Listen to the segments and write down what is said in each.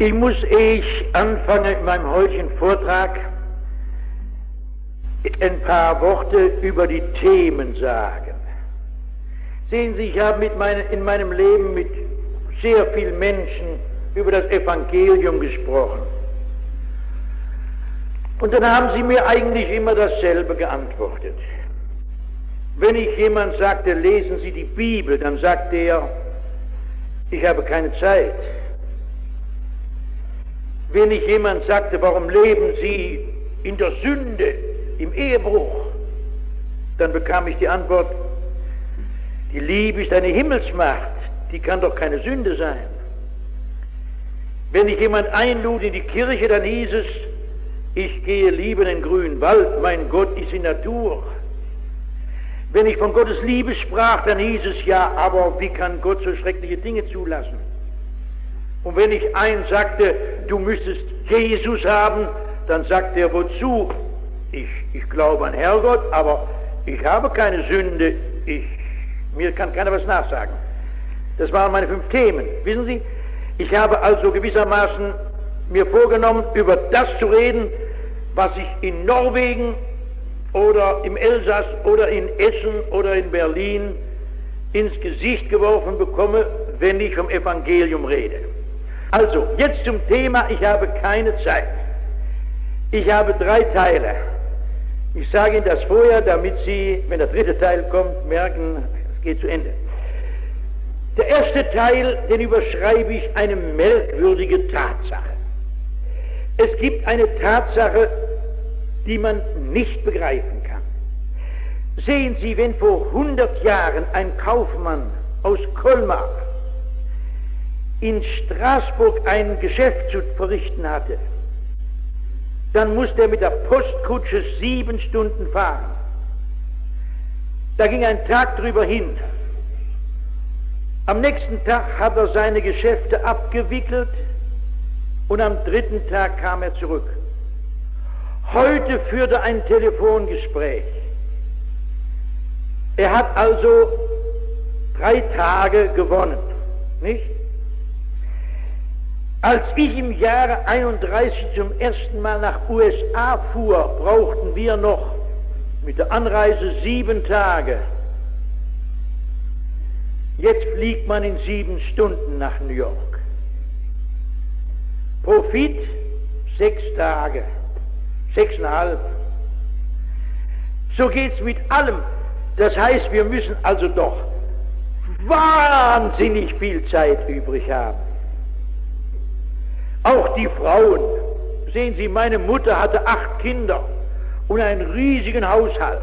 Ich muss, ehe ich anfange in meinem heutigen Vortrag, ein paar Worte über die Themen sagen. Sehen Sie, ich habe meine, in meinem Leben mit sehr vielen Menschen über das Evangelium gesprochen. Und dann haben sie mir eigentlich immer dasselbe geantwortet. Wenn ich jemand sagte, lesen Sie die Bibel, dann sagte er, ich habe keine Zeit. Wenn ich jemand sagte, warum leben Sie in der Sünde, im Ehebruch, dann bekam ich die Antwort, die Liebe ist eine Himmelsmacht, die kann doch keine Sünde sein. Wenn ich jemand einlud in die Kirche, dann hieß es, ich gehe lieber in den grünen Wald, mein Gott ist in Natur. Wenn ich von Gottes Liebe sprach, dann hieß es ja, aber wie kann Gott so schreckliche Dinge zulassen? Und wenn ich einen sagte, du müsstest Jesus haben, dann sagte er, wozu? Ich, ich glaube an Herrgott, aber ich habe keine Sünde, ich, mir kann keiner was nachsagen. Das waren meine fünf Themen. Wissen Sie, ich habe also gewissermaßen mir vorgenommen, über das zu reden, was ich in Norwegen oder im Elsass oder in Essen oder in Berlin ins Gesicht geworfen bekomme, wenn ich vom Evangelium rede. Also, jetzt zum Thema, ich habe keine Zeit. Ich habe drei Teile. Ich sage Ihnen das vorher, damit Sie, wenn der dritte Teil kommt, merken, es geht zu Ende. Der erste Teil, den überschreibe ich eine merkwürdige Tatsache. Es gibt eine Tatsache, die man nicht begreifen kann. Sehen Sie, wenn vor 100 Jahren ein Kaufmann aus Colmar in Straßburg ein Geschäft zu verrichten hatte, dann musste er mit der Postkutsche sieben Stunden fahren. Da ging ein Tag drüber hin. Am nächsten Tag hat er seine Geschäfte abgewickelt und am dritten Tag kam er zurück. Heute führt er ein Telefongespräch. Er hat also drei Tage gewonnen, nicht? Als ich im Jahre 31 zum ersten Mal nach USA fuhr, brauchten wir noch mit der Anreise sieben Tage. Jetzt fliegt man in sieben Stunden nach New York. Profit sechs Tage, sechseinhalb. So geht es mit allem. Das heißt, wir müssen also doch wahnsinnig viel Zeit übrig haben. Auch die Frauen. Sehen Sie, meine Mutter hatte acht Kinder und einen riesigen Haushalt.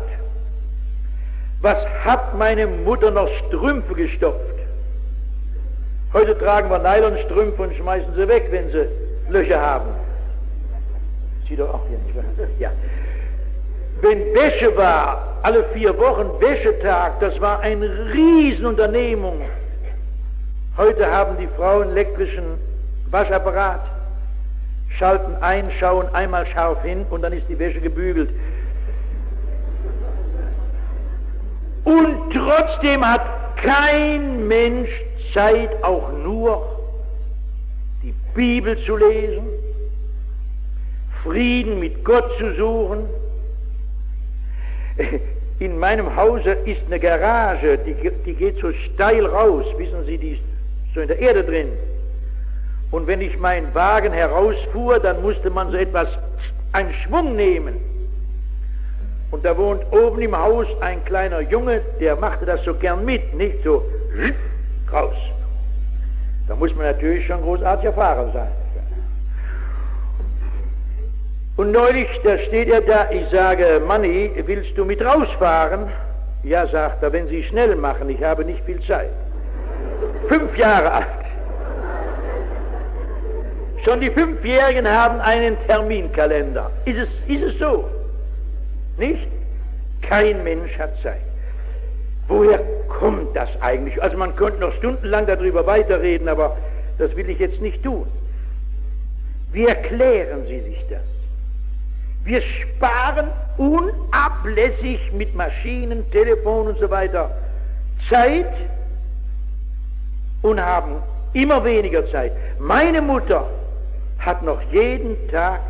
Was hat meine Mutter noch Strümpfe gestopft? Heute tragen wir Nylonstrümpfe und schmeißen sie weg, wenn sie Löcher haben. Sie doch auch hier nicht. Ja. Wenn Wäsche war, alle vier Wochen Wäschetag, das war eine Riesenunternehmung. Heute haben die Frauen elektrischen Waschapparat, schalten ein, schauen einmal scharf hin und dann ist die Wäsche gebügelt. Und trotzdem hat kein Mensch Zeit, auch nur die Bibel zu lesen, Frieden mit Gott zu suchen. In meinem Hause ist eine Garage, die, die geht so steil raus, wissen Sie, die ist so in der Erde drin. Und wenn ich meinen Wagen herausfuhr, dann musste man so etwas, einen Schwung nehmen. Und da wohnt oben im Haus ein kleiner Junge, der machte das so gern mit, nicht so raus. Da muss man natürlich schon großartiger Fahrer sein. Und neulich, da steht er da, ich sage, Manni, willst du mit rausfahren? Ja, sagt er, wenn Sie schnell machen, ich habe nicht viel Zeit. Fünf Jahre alt. Schon die Fünfjährigen haben einen Terminkalender. Ist es, ist es so? Nicht? Kein Mensch hat Zeit. Woher kommt das eigentlich? Also man könnte noch stundenlang darüber weiterreden, aber das will ich jetzt nicht tun. Wie erklären Sie sich das? Wir sparen unablässig mit Maschinen, Telefon und so weiter Zeit und haben immer weniger Zeit. Meine Mutter hat noch jeden Tag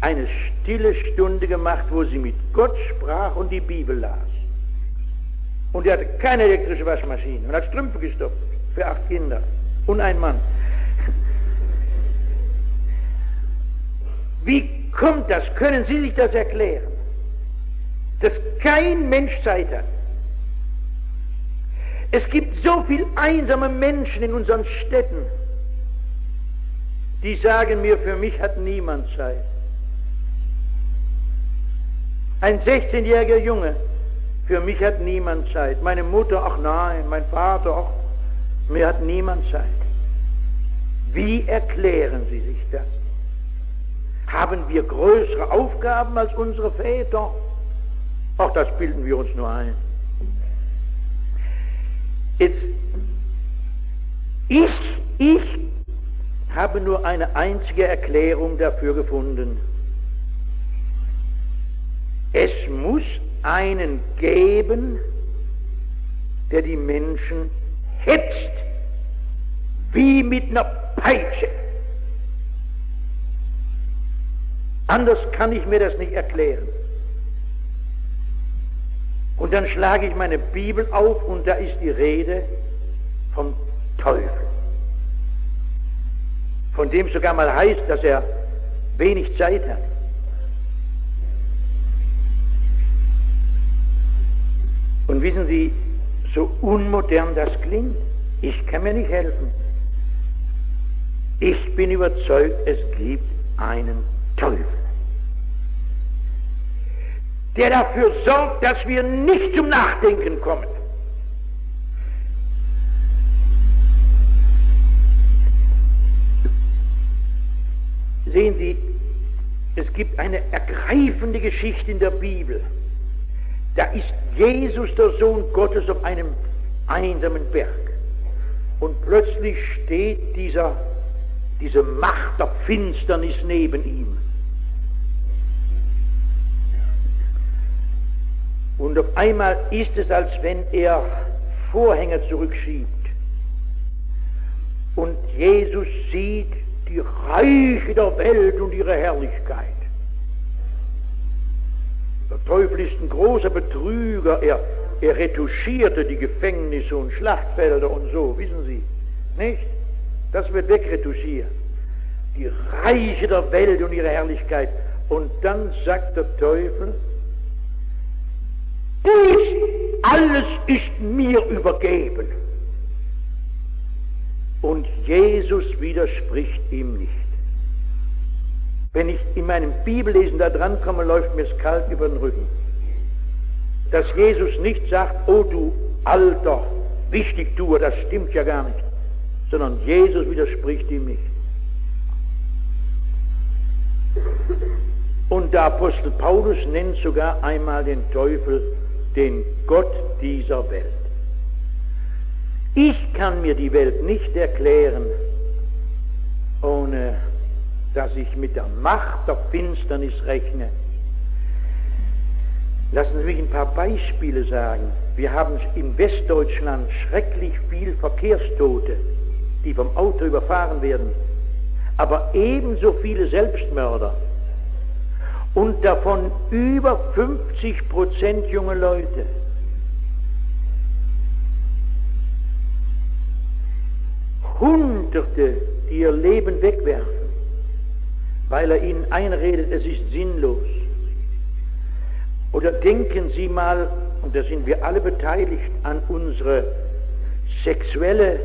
eine stille Stunde gemacht, wo sie mit Gott sprach und die Bibel las. Und er hatte keine elektrische Waschmaschine und hat Strümpfe gestopft für acht Kinder und ein Mann. Wie kommt das? Können Sie sich das erklären? Dass kein Mensch Zeit hat. Es gibt so viele einsame Menschen in unseren Städten, die sagen mir, für mich hat niemand Zeit. Ein 16-jähriger Junge, für mich hat niemand Zeit. Meine Mutter, ach nein, mein Vater, ach, mir hat niemand Zeit. Wie erklären Sie sich das? Haben wir größere Aufgaben als unsere Väter? Ach, das bilden wir uns nur ein. Jetzt, ich, ich habe nur eine einzige Erklärung dafür gefunden. Es muss einen geben, der die Menschen hetzt, wie mit einer Peitsche. Anders kann ich mir das nicht erklären. Und dann schlage ich meine Bibel auf und da ist die Rede vom Teufel. Von dem sogar mal heißt, dass er wenig Zeit hat. Und wissen Sie, so unmodern das klingt, ich kann mir nicht helfen. Ich bin überzeugt, es gibt einen Teufel, der dafür sorgt, dass wir nicht zum Nachdenken kommen. Sehen Sie, es gibt eine ergreifende Geschichte in der Bibel. Da ist Jesus, der Sohn Gottes, auf einem einsamen Berg. Und plötzlich steht dieser, diese Macht der Finsternis neben ihm. Und auf einmal ist es, als wenn er Vorhänge zurückschiebt. Und Jesus sieht die Reiche der Welt und ihre Herrlichkeit. Der Teufel ist ein großer Betrüger. Er, er retuschierte die Gefängnisse und Schlachtfelder und so, wissen Sie, nicht? Das wird wegretuschiert. Die Reiche der Welt und ihre Herrlichkeit. Und dann sagt der Teufel, dies alles ist mir übergeben. Und Jesus widerspricht ihm nicht. Wenn ich in meinem Bibellesen da dran komme, läuft mir es kalt über den Rücken. Dass Jesus nicht sagt, oh du alter Wichtigtuer, das stimmt ja gar nicht, sondern Jesus widerspricht ihm nicht. Und der Apostel Paulus nennt sogar einmal den Teufel den Gott dieser Welt. Ich kann mir die Welt nicht erklären, ohne dass ich mit der Macht der Finsternis rechne. Lassen Sie mich ein paar Beispiele sagen. Wir haben in Westdeutschland schrecklich viel Verkehrstote, die vom Auto überfahren werden, aber ebenso viele Selbstmörder und davon über 50 Prozent junge Leute. Hunderte, die ihr Leben wegwerfen weil er ihnen einredet, es ist sinnlos. Oder denken Sie mal, und da sind wir alle beteiligt, an unsere sexuelle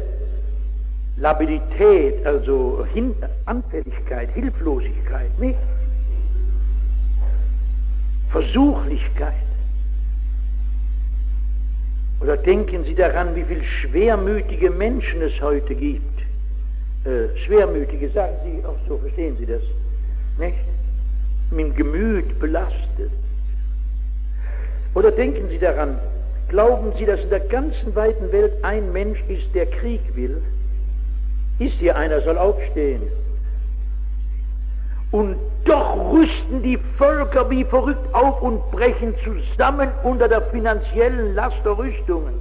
Labilität, also Hin Anfälligkeit, Hilflosigkeit, nicht? Versuchlichkeit. Oder denken Sie daran, wie viele schwermütige Menschen es heute gibt. Äh, schwermütige, sagen Sie auch so, verstehen Sie das? nicht? Mit Gemüt belastet. Oder denken Sie daran, glauben Sie, dass in der ganzen weiten Welt ein Mensch ist, der Krieg will? Ist hier einer, soll aufstehen. Und doch rüsten die Völker wie verrückt auf und brechen zusammen unter der finanziellen Last der Rüstungen.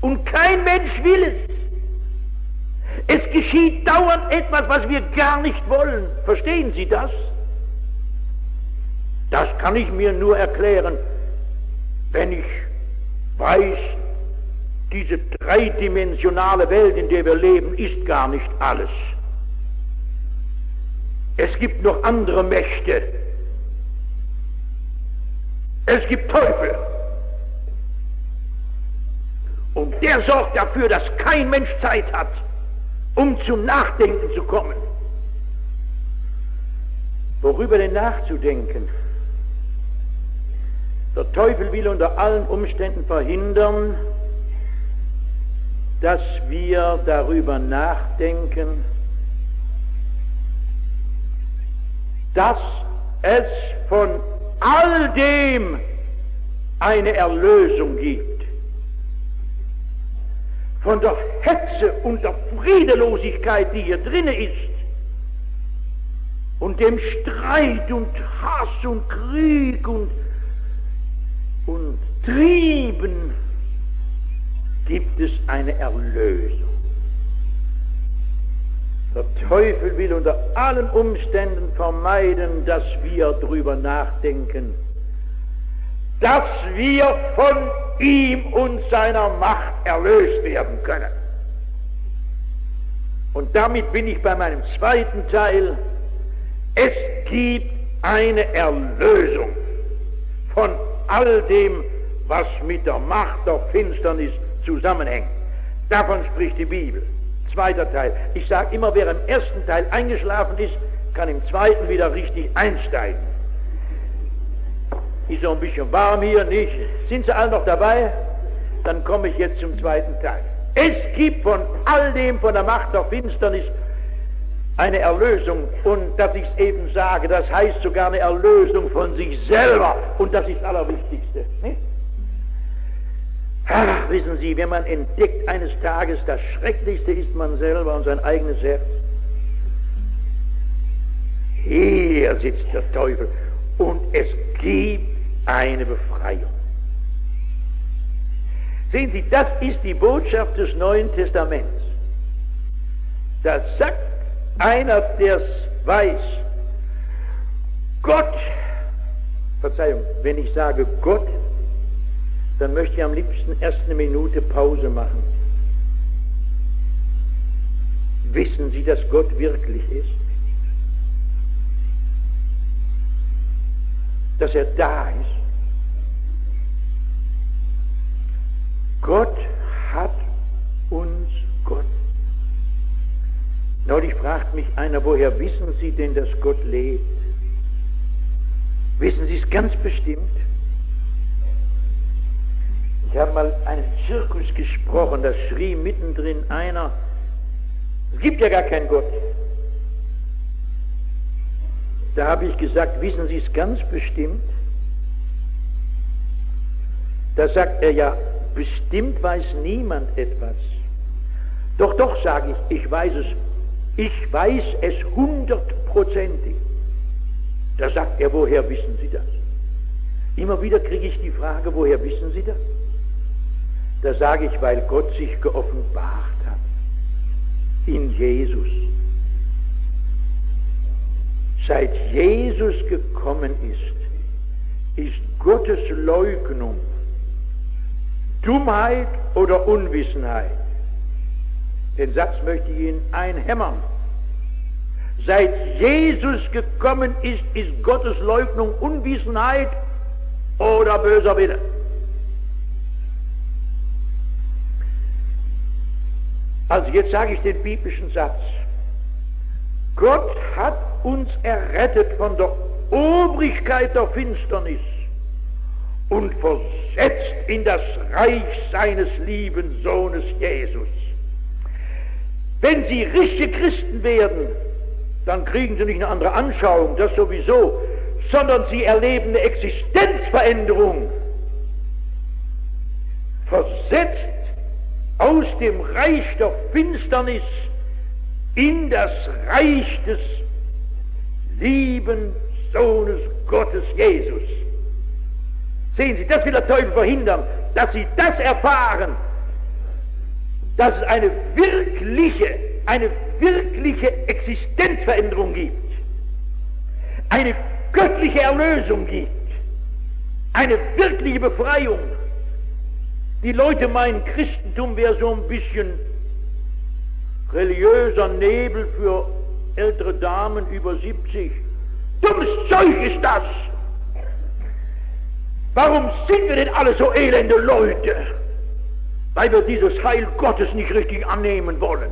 Und kein Mensch will es. Es geschieht dauernd etwas, was wir gar nicht wollen. Verstehen Sie das? Das kann ich mir nur erklären, wenn ich weiß, diese dreidimensionale Welt, in der wir leben, ist gar nicht alles. Es gibt noch andere Mächte. Es gibt Teufel. Und der sorgt dafür, dass kein Mensch Zeit hat, um zum Nachdenken zu kommen. Worüber denn nachzudenken? Der Teufel will unter allen Umständen verhindern, dass wir darüber nachdenken, dass es von all dem eine Erlösung gibt. Von der Hetze und der Friedelosigkeit, die hier drinne ist, und dem Streit und Hass und Krieg und, und Trieben gibt es eine Erlösung. Der Teufel will unter allen Umständen vermeiden, dass wir darüber nachdenken, dass wir von ihm und seiner Macht erlöst werden können. Und damit bin ich bei meinem zweiten Teil. Es gibt eine Erlösung von all dem, was mit der Macht der Finsternis zusammenhängt. Davon spricht die Bibel. Zweiter Teil. Ich sage immer, wer im ersten Teil eingeschlafen ist, kann im zweiten wieder richtig einsteigen. Ist so ein bisschen warm hier, nicht? Sind Sie alle noch dabei? Dann komme ich jetzt zum zweiten Teil. Es gibt von all dem, von der Macht der Finsternis, eine Erlösung. Und dass ich es eben sage, das heißt sogar eine Erlösung von sich selber. Und das ist das Allerwichtigste. Ach, wissen Sie, wenn man entdeckt eines Tages, das Schrecklichste ist man selber und sein eigenes Herz. Hier sitzt der Teufel und es gibt eine Befreiung. Sehen Sie, das ist die Botschaft des Neuen Testaments. Da sagt einer, der es weiß, Gott, Verzeihung, wenn ich sage Gott, dann möchte ich am liebsten erst eine Minute Pause machen. Wissen Sie, dass Gott wirklich ist? Dass er da ist? Gott hat uns Gott. Neulich fragt mich einer, woher wissen Sie denn, dass Gott lebt? Wissen Sie es ganz bestimmt? Ich habe mal einen Zirkus gesprochen, da schrie mittendrin einer, es gibt ja gar keinen Gott. Da habe ich gesagt, wissen Sie es ganz bestimmt? Da sagt er ja, bestimmt weiß niemand etwas. Doch, doch, sage ich, ich weiß es. Ich weiß es hundertprozentig. Da sagt er, woher wissen Sie das? Immer wieder kriege ich die Frage, woher wissen Sie das? Da sage ich, weil Gott sich geoffenbart hat in Jesus. Seit Jesus gekommen ist, ist Gottes Leugnung Dummheit oder Unwissenheit. Den Satz möchte ich Ihnen einhämmern. Seit Jesus gekommen ist, ist Gottes Leugnung Unwissenheit oder böser Wille. Also jetzt sage ich den biblischen Satz. Gott hat uns errettet von der Obrigkeit der Finsternis und versetzt in das Reich seines lieben Sohnes Jesus. Wenn Sie richtige Christen werden, dann kriegen Sie nicht eine andere Anschauung, das sowieso, sondern Sie erleben eine Existenzveränderung. Versetzt aus dem Reich der Finsternis in das Reich des lieben Sohnes Gottes Jesus. Sehen Sie, das will der Teufel verhindern, dass Sie das erfahren, dass es eine wirkliche eine wirkliche Existenzveränderung gibt, eine göttliche Erlösung gibt, eine wirkliche Befreiung. Die Leute meinen, Christentum wäre so ein bisschen religiöser Nebel für ältere Damen über 70. Dummes Zeug ist das! Warum sind wir denn alle so elende Leute? Weil wir dieses Heil Gottes nicht richtig annehmen wollen.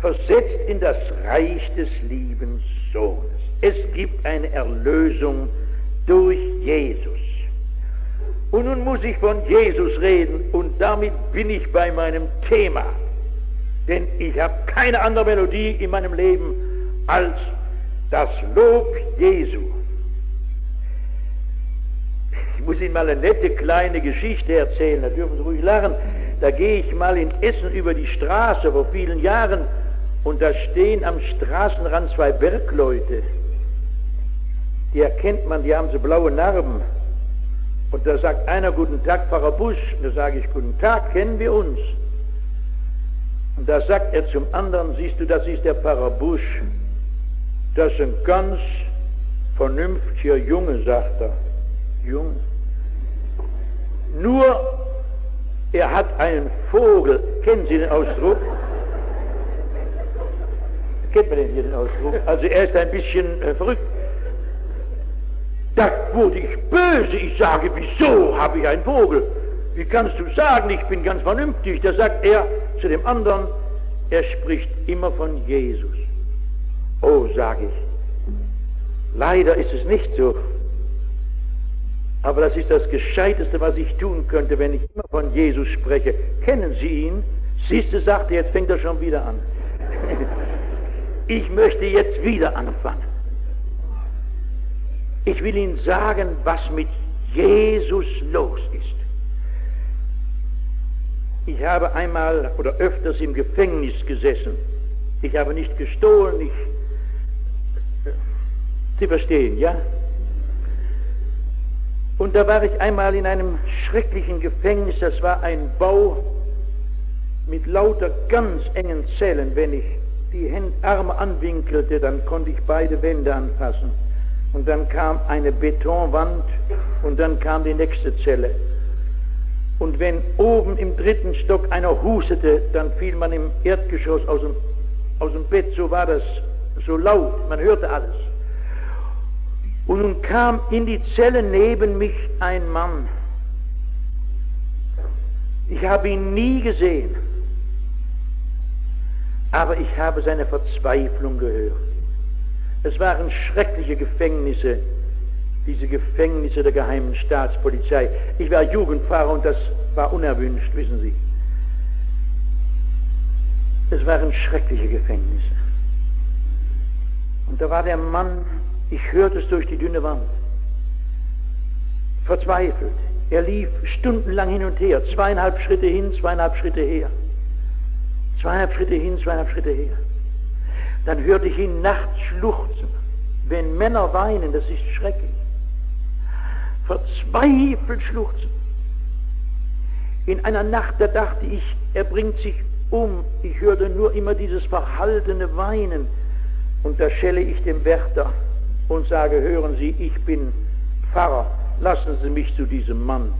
Versetzt in das Reich des lieben Sohnes. Es gibt eine Erlösung durch Jesus. Und nun muss ich von Jesus reden und damit bin ich bei meinem Thema. Denn ich habe keine andere Melodie in meinem Leben als das Lob Jesu. Ich muss Ihnen mal eine nette kleine Geschichte erzählen, da dürfen Sie ruhig lachen. Da gehe ich mal in Essen über die Straße vor vielen Jahren und da stehen am Straßenrand zwei Bergleute. Die erkennt man, die haben so blaue Narben. Und da sagt einer, guten Tag, Pfarrer Busch. Und da sage ich, guten Tag, kennen wir uns? Und da sagt er zum anderen, siehst du, das ist der Pfarrer Busch. Das ein ganz vernünftiger Junge, sagt er. Jung. Nur, er hat einen Vogel. Kennen Sie den Ausdruck? Kennt man den hier, den Ausdruck? Also er ist ein bisschen äh, verrückt. Da wurde ich böse. Ich sage, wieso habe ich einen Vogel? Wie kannst du sagen, ich bin ganz vernünftig? Da sagt er zu dem anderen, er spricht immer von Jesus. Oh, sage ich, leider ist es nicht so. Aber das ist das Gescheiteste, was ich tun könnte, wenn ich immer von Jesus spreche. Kennen Sie ihn? Siehst du, sagt er, jetzt fängt er schon wieder an. Ich möchte jetzt wieder anfangen. Ich will Ihnen sagen, was mit Jesus los ist. Ich habe einmal oder öfters im Gefängnis gesessen. Ich habe nicht gestohlen, ich. Sie verstehen, ja? Und da war ich einmal in einem schrecklichen Gefängnis, das war ein Bau mit lauter ganz engen Zellen. Wenn ich die Hände, Arme anwinkelte, dann konnte ich beide Wände anfassen. Und dann kam eine Betonwand und dann kam die nächste Zelle. Und wenn oben im dritten Stock einer hustete, dann fiel man im Erdgeschoss aus dem, aus dem Bett, so war das so laut, man hörte alles. Und nun kam in die Zelle neben mich ein Mann. Ich habe ihn nie gesehen, aber ich habe seine Verzweiflung gehört. Es waren schreckliche Gefängnisse, diese Gefängnisse der geheimen Staatspolizei. Ich war Jugendfahrer und das war unerwünscht, wissen Sie. Es waren schreckliche Gefängnisse. Und da war der Mann ich hörte es durch die dünne Wand. Verzweifelt. Er lief stundenlang hin und her. Zweieinhalb Schritte hin, zweieinhalb Schritte her. Zweieinhalb Schritte hin, zweieinhalb Schritte her. Dann hörte ich ihn nachts schluchzen. Wenn Männer weinen, das ist schrecklich. Verzweifelt schluchzen. In einer Nacht, da dachte ich, er bringt sich um. Ich hörte nur immer dieses verhaltene Weinen. Und da schelle ich dem Wärter und sage, hören Sie, ich bin Pfarrer, lassen Sie mich zu diesem Mann.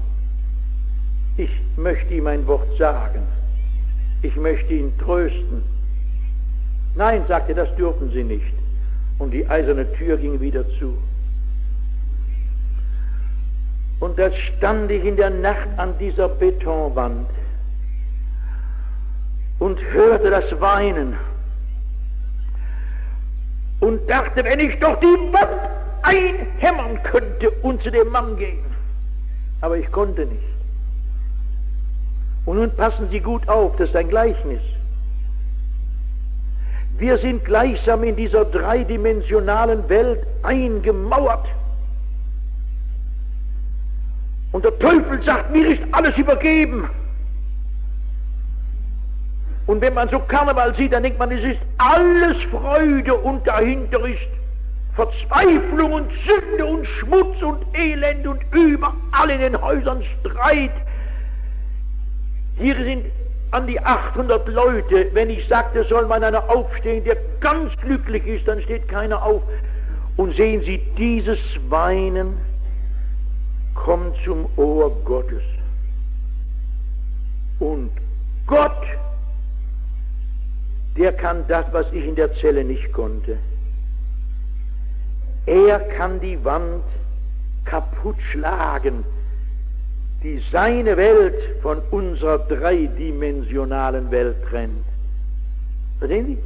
Ich möchte ihm ein Wort sagen. Ich möchte ihn trösten. Nein, sagte, das dürfen Sie nicht. Und die eiserne Tür ging wieder zu. Und da stand ich in der Nacht an dieser Betonwand und hörte das Weinen und dachte, wenn ich doch die Wand einhämmern könnte und zu dem Mann gehen. Aber ich konnte nicht. Und nun passen Sie gut auf, das ist ein Gleichnis. Wir sind gleichsam in dieser dreidimensionalen Welt eingemauert. Und der Teufel sagt, mir ist alles übergeben. Und wenn man so Karneval sieht, dann denkt man, es ist alles Freude und dahinter ist Verzweiflung und Sünde und Schmutz und Elend und überall in den Häusern Streit. Hier sind an die 800 Leute, wenn ich sagte, soll man einer aufstehen, der ganz glücklich ist, dann steht keiner auf. Und sehen Sie, dieses Weinen kommt zum Ohr Gottes. Und Gott, der kann das, was ich in der Zelle nicht konnte. Er kann die Wand kaputt schlagen, die seine Welt von unserer dreidimensionalen Welt trennt. Verstehen Sie?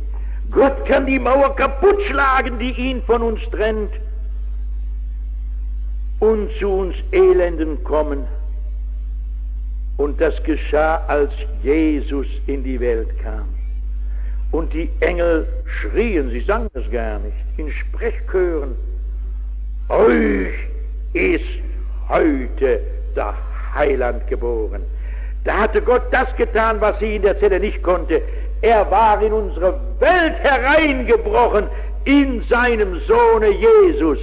Gott kann die Mauer kaputt schlagen, die ihn von uns trennt und zu uns Elenden kommen. Und das geschah, als Jesus in die Welt kam. Und die Engel schrien, sie sangen es gar nicht, in Sprechchören, euch ist heute der Heiland geboren. Da hatte Gott das getan, was sie in der Zelle nicht konnte. Er war in unsere Welt hereingebrochen in seinem Sohne Jesus.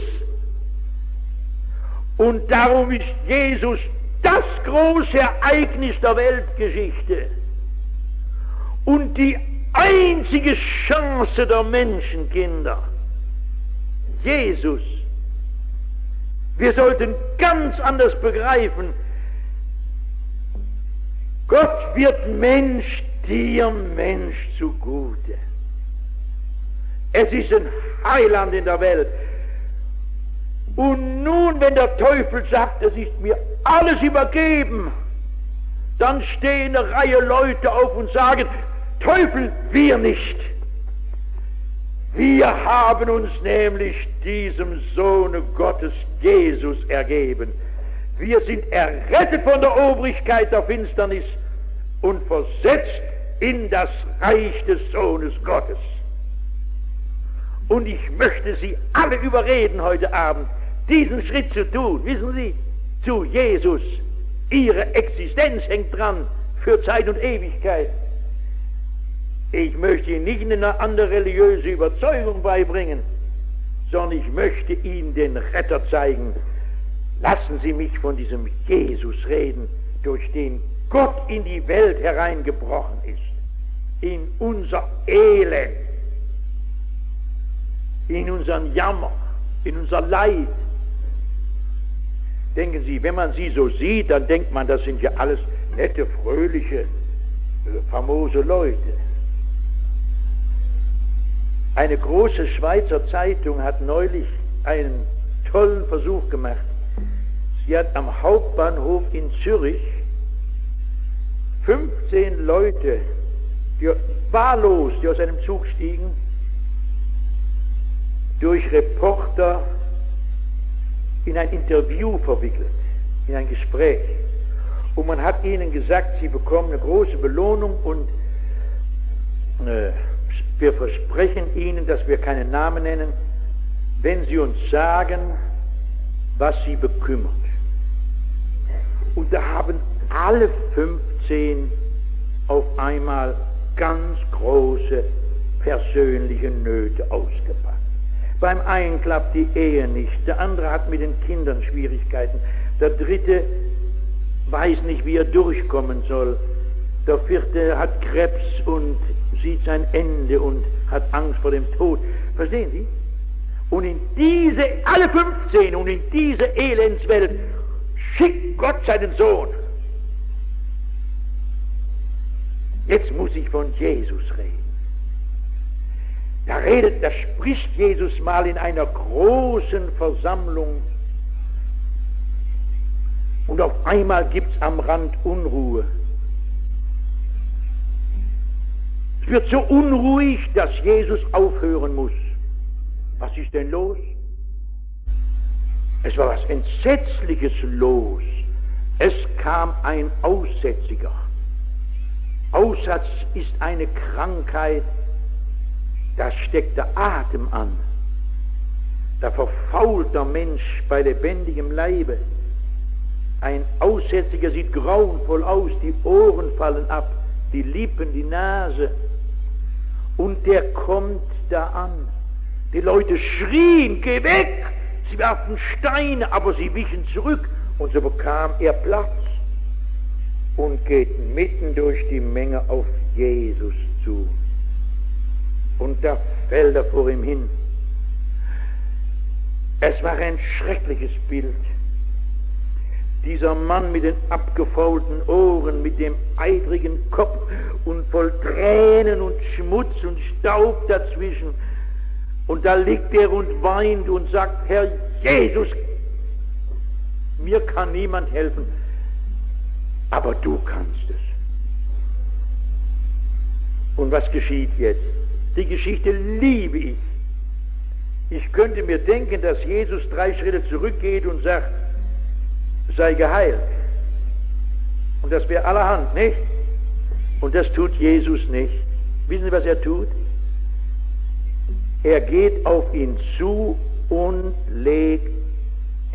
Und darum ist Jesus das große Ereignis der Weltgeschichte und die einzige Chance der Menschenkinder. Jesus. Wir sollten ganz anders begreifen, Gott wird Mensch, dir Mensch zugute. Es ist ein Heiland in der Welt. Und nun, wenn der Teufel sagt, es ist mir alles übergeben, dann stehen eine Reihe Leute auf und sagen, Teufel, wir nicht. Wir haben uns nämlich diesem Sohne Gottes Jesus ergeben. Wir sind errettet von der Obrigkeit der Finsternis und versetzt in das Reich des Sohnes Gottes. Und ich möchte Sie alle überreden heute Abend, diesen Schritt zu tun. Wissen Sie, zu Jesus. Ihre Existenz hängt dran für Zeit und Ewigkeit. Ich möchte Ihnen nicht eine andere religiöse Überzeugung beibringen, sondern ich möchte Ihnen den Retter zeigen. Lassen Sie mich von diesem Jesus reden, durch den Gott in die Welt hereingebrochen ist, in unser Elend, in unseren Jammer, in unser Leid. Denken Sie, wenn man sie so sieht, dann denkt man, das sind ja alles nette, fröhliche, äh, famose Leute. Eine große Schweizer Zeitung hat neulich einen tollen Versuch gemacht. Sie hat am Hauptbahnhof in Zürich 15 Leute, die wahllos, die aus einem Zug stiegen, durch Reporter in ein Interview verwickelt, in ein Gespräch. Und man hat ihnen gesagt, sie bekommen eine große Belohnung und äh, wir versprechen ihnen, dass wir keinen Namen nennen, wenn sie uns sagen, was sie bekümmert. Und da haben alle 15 auf einmal ganz große persönliche Nöte ausgepackt. Beim einen klappt die Ehe nicht, der andere hat mit den Kindern Schwierigkeiten, der dritte weiß nicht, wie er durchkommen soll, der vierte hat Krebs und sieht sein Ende und hat Angst vor dem Tod. Verstehen Sie? Und in diese, alle 15 und in diese Elendswelt schickt Gott seinen Sohn. Jetzt muss ich von Jesus reden. Da redet, da spricht Jesus mal in einer großen Versammlung und auf einmal gibt es am Rand Unruhe. Es wird so unruhig, dass Jesus aufhören muss. Was ist denn los? Es war was Entsetzliches los. Es kam ein Aussätziger. Aussatz ist eine Krankheit, da steckt der Atem an. Da verfault der Mensch bei lebendigem Leibe. Ein Aussätziger sieht grauenvoll aus, die Ohren fallen ab, die Lippen, die Nase. Und der kommt da an. Die Leute schrien, geh weg! Sie warfen Steine, aber sie wichen zurück und so bekam er Platz. und geht mitten durch die Menge auf Jesus zu. Und da fällt er vor ihm hin. Es war ein schreckliches Bild. Dieser Mann mit den abgefaulten Ohren, mit dem eitrigen Kopf voll Tränen und Schmutz und Staub dazwischen. Und da liegt er und weint und sagt, Herr Jesus, mir kann niemand helfen, aber du kannst es. Und was geschieht jetzt? Die Geschichte liebe ich. Ich könnte mir denken, dass Jesus drei Schritte zurückgeht und sagt, sei geheilt. Und das wäre allerhand, nicht? Und das tut Jesus nicht. Wissen Sie, was er tut? Er geht auf ihn zu und legt,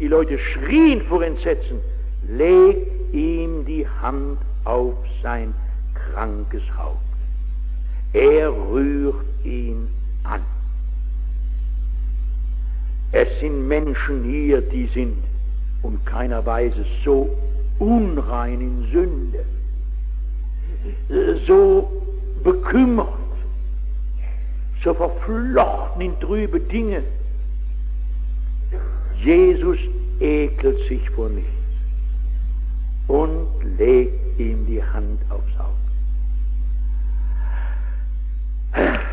die Leute schrien vor Entsetzen, legt ihm die Hand auf sein krankes Haupt. Er rührt ihn an. Es sind Menschen hier, die sind und keiner weiß es, so unrein in Sünde, so bekümmert, so verflochten in trübe Dinge. Jesus ekelt sich vor nichts und legt ihm die Hand aufs Auge.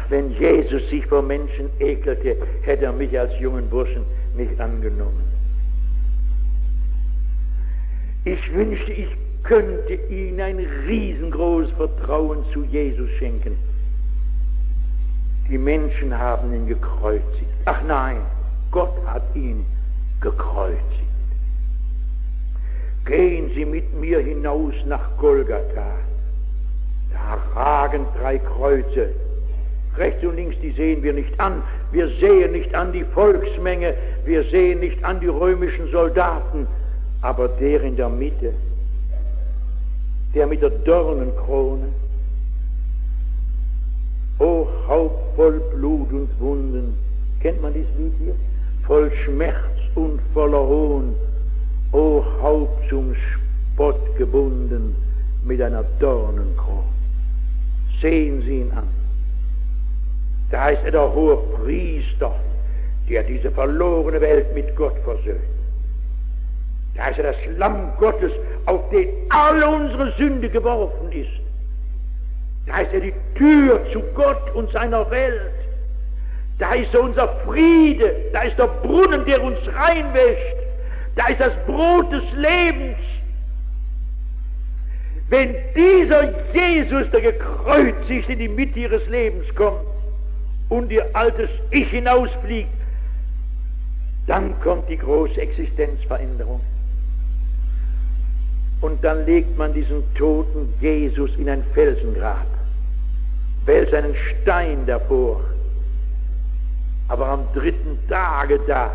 Wenn Jesus sich vor Menschen ekelte, hätte er mich als jungen Burschen nicht angenommen. Ich wünschte, ich könnte ihnen ein riesengroßes Vertrauen zu Jesus schenken. Die Menschen haben ihn gekreuzigt. Ach nein, Gott hat ihn gekreuzigt. Gehen Sie mit mir hinaus nach Golgatha. Da ragen drei Kreuze. Rechts und links, die sehen wir nicht an. Wir sehen nicht an die Volksmenge. Wir sehen nicht an die römischen Soldaten aber der in der Mitte, der mit der Dornenkrone, o Haupt voll Blut und Wunden, kennt man dieses Lied hier? Voll Schmerz und voller Hohn, o Haupt zum Spott gebunden mit einer Dornenkrone. Sehen Sie ihn an. Da ist er der hohe Priester, der diese verlorene Welt mit Gott versöhnt. Da ist er das Lamm Gottes, auf den alle unsere Sünde geworfen ist. Da ist er die Tür zu Gott und seiner Welt. Da ist er unser Friede. Da ist der Brunnen, der uns reinwäscht. Da ist das Brot des Lebens. Wenn dieser Jesus, der gekreuzigt in die Mitte ihres Lebens kommt und ihr altes Ich hinausfliegt, dann kommt die große Existenzveränderung. Und dann legt man diesen toten Jesus in ein Felsengrab, wälzt einen Stein davor. Aber am dritten Tage da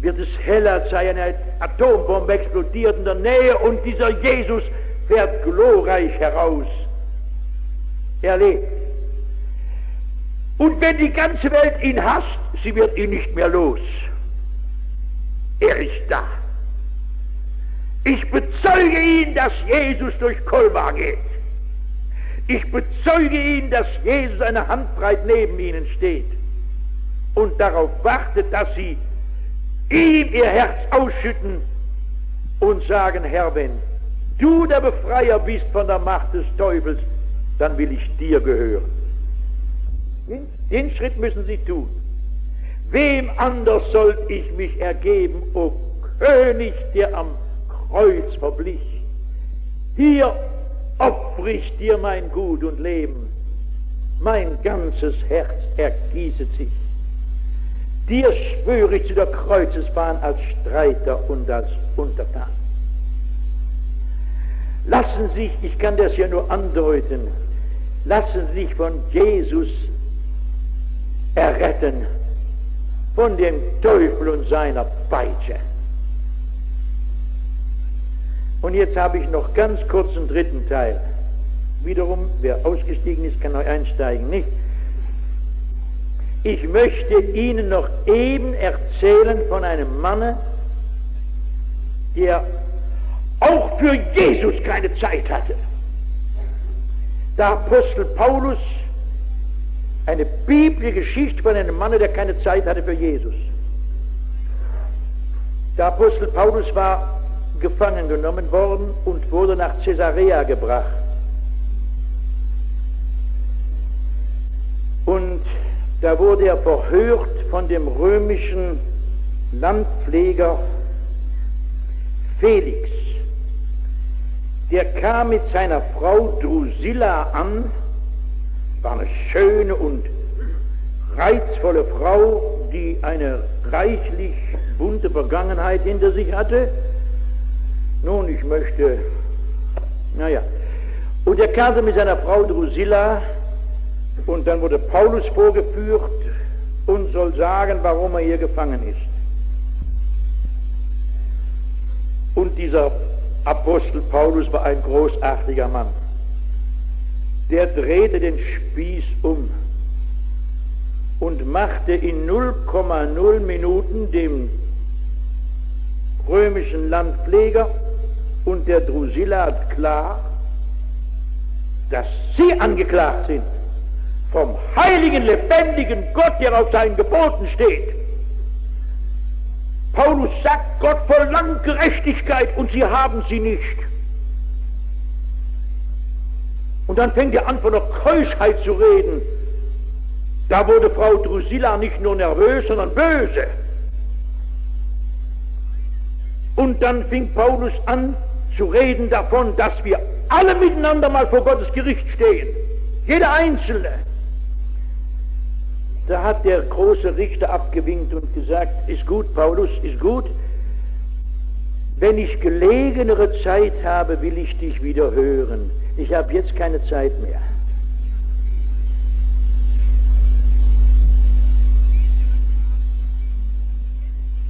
wird es heller, als sei eine Atombombe explodiert in der Nähe und dieser Jesus fährt glorreich heraus. Er lebt. Und wenn die ganze Welt ihn hasst, sie wird ihn nicht mehr los. Er ist da. Ich bezeuge ihn, dass Jesus durch Kolmar geht. Ich bezeuge ihn, dass Jesus eine Handbreit neben ihnen steht und darauf wartet, dass sie ihm ihr Herz ausschütten und sagen, Herr, wenn du der Befreier bist von der Macht des Teufels, dann will ich dir gehören. Den, den Schritt müssen sie tun. Wem anders sollt ich mich ergeben, o König, der am Kreuz verblich. Hier opfer ich dir mein Gut und Leben. Mein ganzes Herz ergießet sich. Dir schwöre ich zu der Kreuzesbahn als Streiter und als Untertan. Lassen sich, ich kann das ja nur andeuten, lassen sich von Jesus erretten, von dem Teufel und seiner Peitsche. Und jetzt habe ich noch ganz kurz einen dritten Teil. Wiederum, wer ausgestiegen ist, kann neu einsteigen, nicht? Ich möchte Ihnen noch eben erzählen von einem Manne, der auch für Jesus keine Zeit hatte. Der Apostel Paulus, eine biblische Geschichte von einem Mann, der keine Zeit hatte für Jesus. Der Apostel Paulus war gefangen genommen worden und wurde nach Caesarea gebracht. Und da wurde er verhört von dem römischen Landpfleger Felix. Der kam mit seiner Frau Drusilla an, war eine schöne und reizvolle Frau, die eine reichlich bunte Vergangenheit hinter sich hatte. Nun, ich möchte, naja, und er kam mit seiner Frau Drusilla und dann wurde Paulus vorgeführt und soll sagen, warum er hier gefangen ist. Und dieser Apostel Paulus war ein großartiger Mann. Der drehte den Spieß um und machte in 0,0 Minuten dem römischen Landpfleger und der Drusilla klar, dass sie angeklagt sind vom heiligen, lebendigen Gott, der auf seinen Geboten steht. Paulus sagt, Gott verlangt Gerechtigkeit und sie haben sie nicht. Und dann fängt er an, von der Keuschheit zu reden. Da wurde Frau Drusilla nicht nur nervös, sondern böse. Und dann fing Paulus an zu reden davon, dass wir alle miteinander mal vor Gottes Gericht stehen. Jeder Einzelne. Da hat der große Richter abgewinkt und gesagt, ist gut, Paulus, ist gut. Wenn ich gelegenere Zeit habe, will ich dich wieder hören. Ich habe jetzt keine Zeit mehr.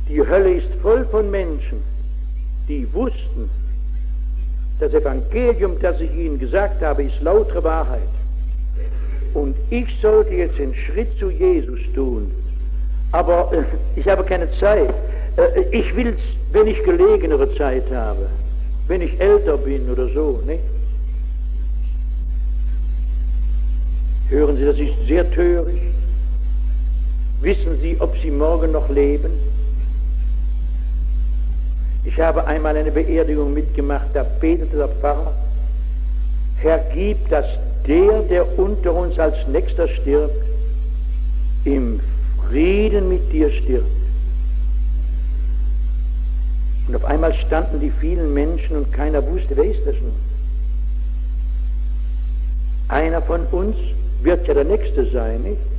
Die Hölle ist voll von Menschen, die wussten, das Evangelium, das ich ihnen gesagt habe, ist lautere Wahrheit. Und ich sollte jetzt den Schritt zu Jesus tun. Aber äh, ich habe keine Zeit. Äh, ich will es, wenn ich gelegenere Zeit habe. Wenn ich älter bin oder so. Nicht? Hören Sie, das ist sehr töricht. Wissen Sie, ob Sie morgen noch leben? Ich habe einmal eine Beerdigung mitgemacht, da betete der Pfarrer, Herr, gib, dass der, der unter uns als nächster stirbt, im Frieden mit dir stirbt. Und auf einmal standen die vielen Menschen und keiner wusste, wer ist das nun? Einer von uns wird ja der Nächste sein, nicht?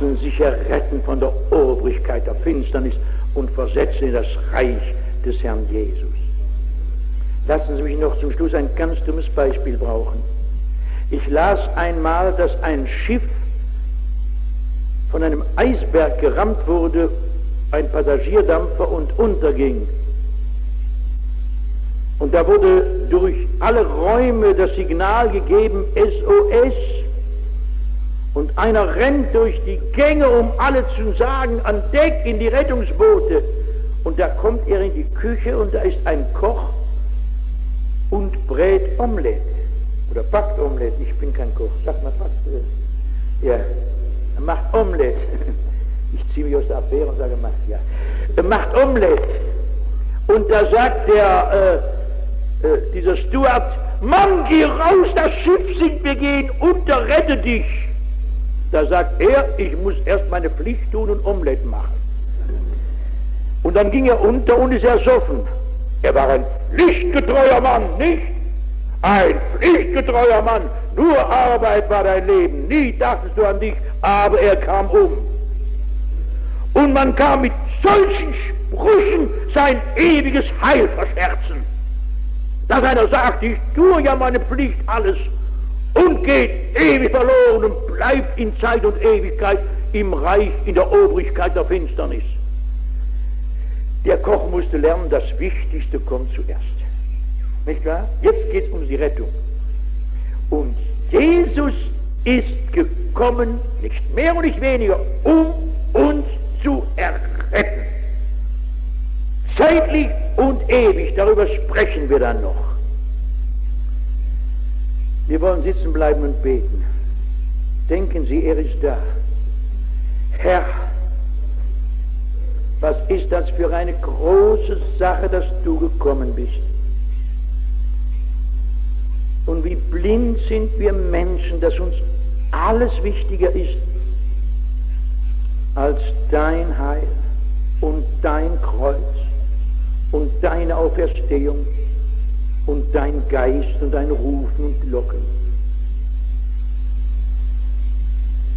Lassen sich erretten von der Obrigkeit der Finsternis und versetzen in das Reich des Herrn Jesus. Lassen Sie mich noch zum Schluss ein ganz dummes Beispiel brauchen. Ich las einmal, dass ein Schiff von einem Eisberg gerammt wurde, ein Passagierdampfer und unterging. Und da wurde durch alle Räume das Signal gegeben, SOS. Und einer rennt durch die Gänge, um alle zu sagen, an Deck in die Rettungsboote. Und da kommt er in die Küche und da ist ein Koch und brät Omelette oder backt Omelette. Ich bin kein Koch. Sag mal, was? Ja, er macht Omelette. Ich ziehe mich aus der Affäre und sage, macht ja. Er macht Omelette. Und da sagt der, äh, äh, dieser Stuart, Mann, geh raus, das Schiff sinkt, wir gehen unter, rette dich. Da sagt er, ich muss erst meine Pflicht tun und Omelette machen. Und dann ging er unter und ist ersoffen. Er war ein pflichtgetreuer Mann, nicht? Ein pflichtgetreuer Mann. Nur Arbeit war dein Leben. Nie dachtest du an dich, aber er kam um. Und man kam mit solchen Sprüchen sein ewiges Heil verscherzen. Dass einer sagt, ich tue ja meine Pflicht alles und geht ewig verloren und bleibt in Zeit und Ewigkeit im Reich, in der Obrigkeit der Finsternis. Der Koch musste lernen, das Wichtigste kommt zuerst. Nicht wahr? Jetzt geht es um die Rettung. Und Jesus ist gekommen, nicht mehr und nicht weniger, um uns zu erretten. deutlich und ewig. Darüber sprechen wir dann noch. Wir wollen sitzen bleiben und beten. Denken Sie, er ist da. Herr, was ist das für eine große Sache, dass du gekommen bist? Und wie blind sind wir Menschen, dass uns alles wichtiger ist als dein Heil und dein Kreuz und deine Auferstehung und dein Geist und dein Rufen und Locken.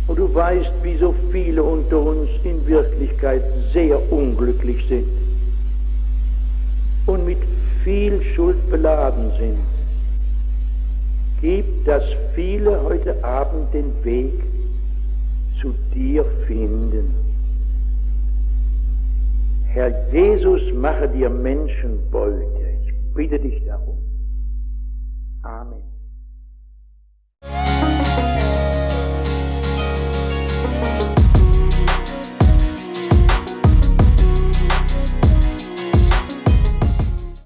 Und du weißt, wie so viele unter uns in Wirklichkeit sehr unglücklich sind und mit viel Schuld beladen sind. Gib, dass viele heute Abend den Weg zu dir finden. Herr Jesus, mache dir Menschenbeute. Ich bitte dich darum. Amen.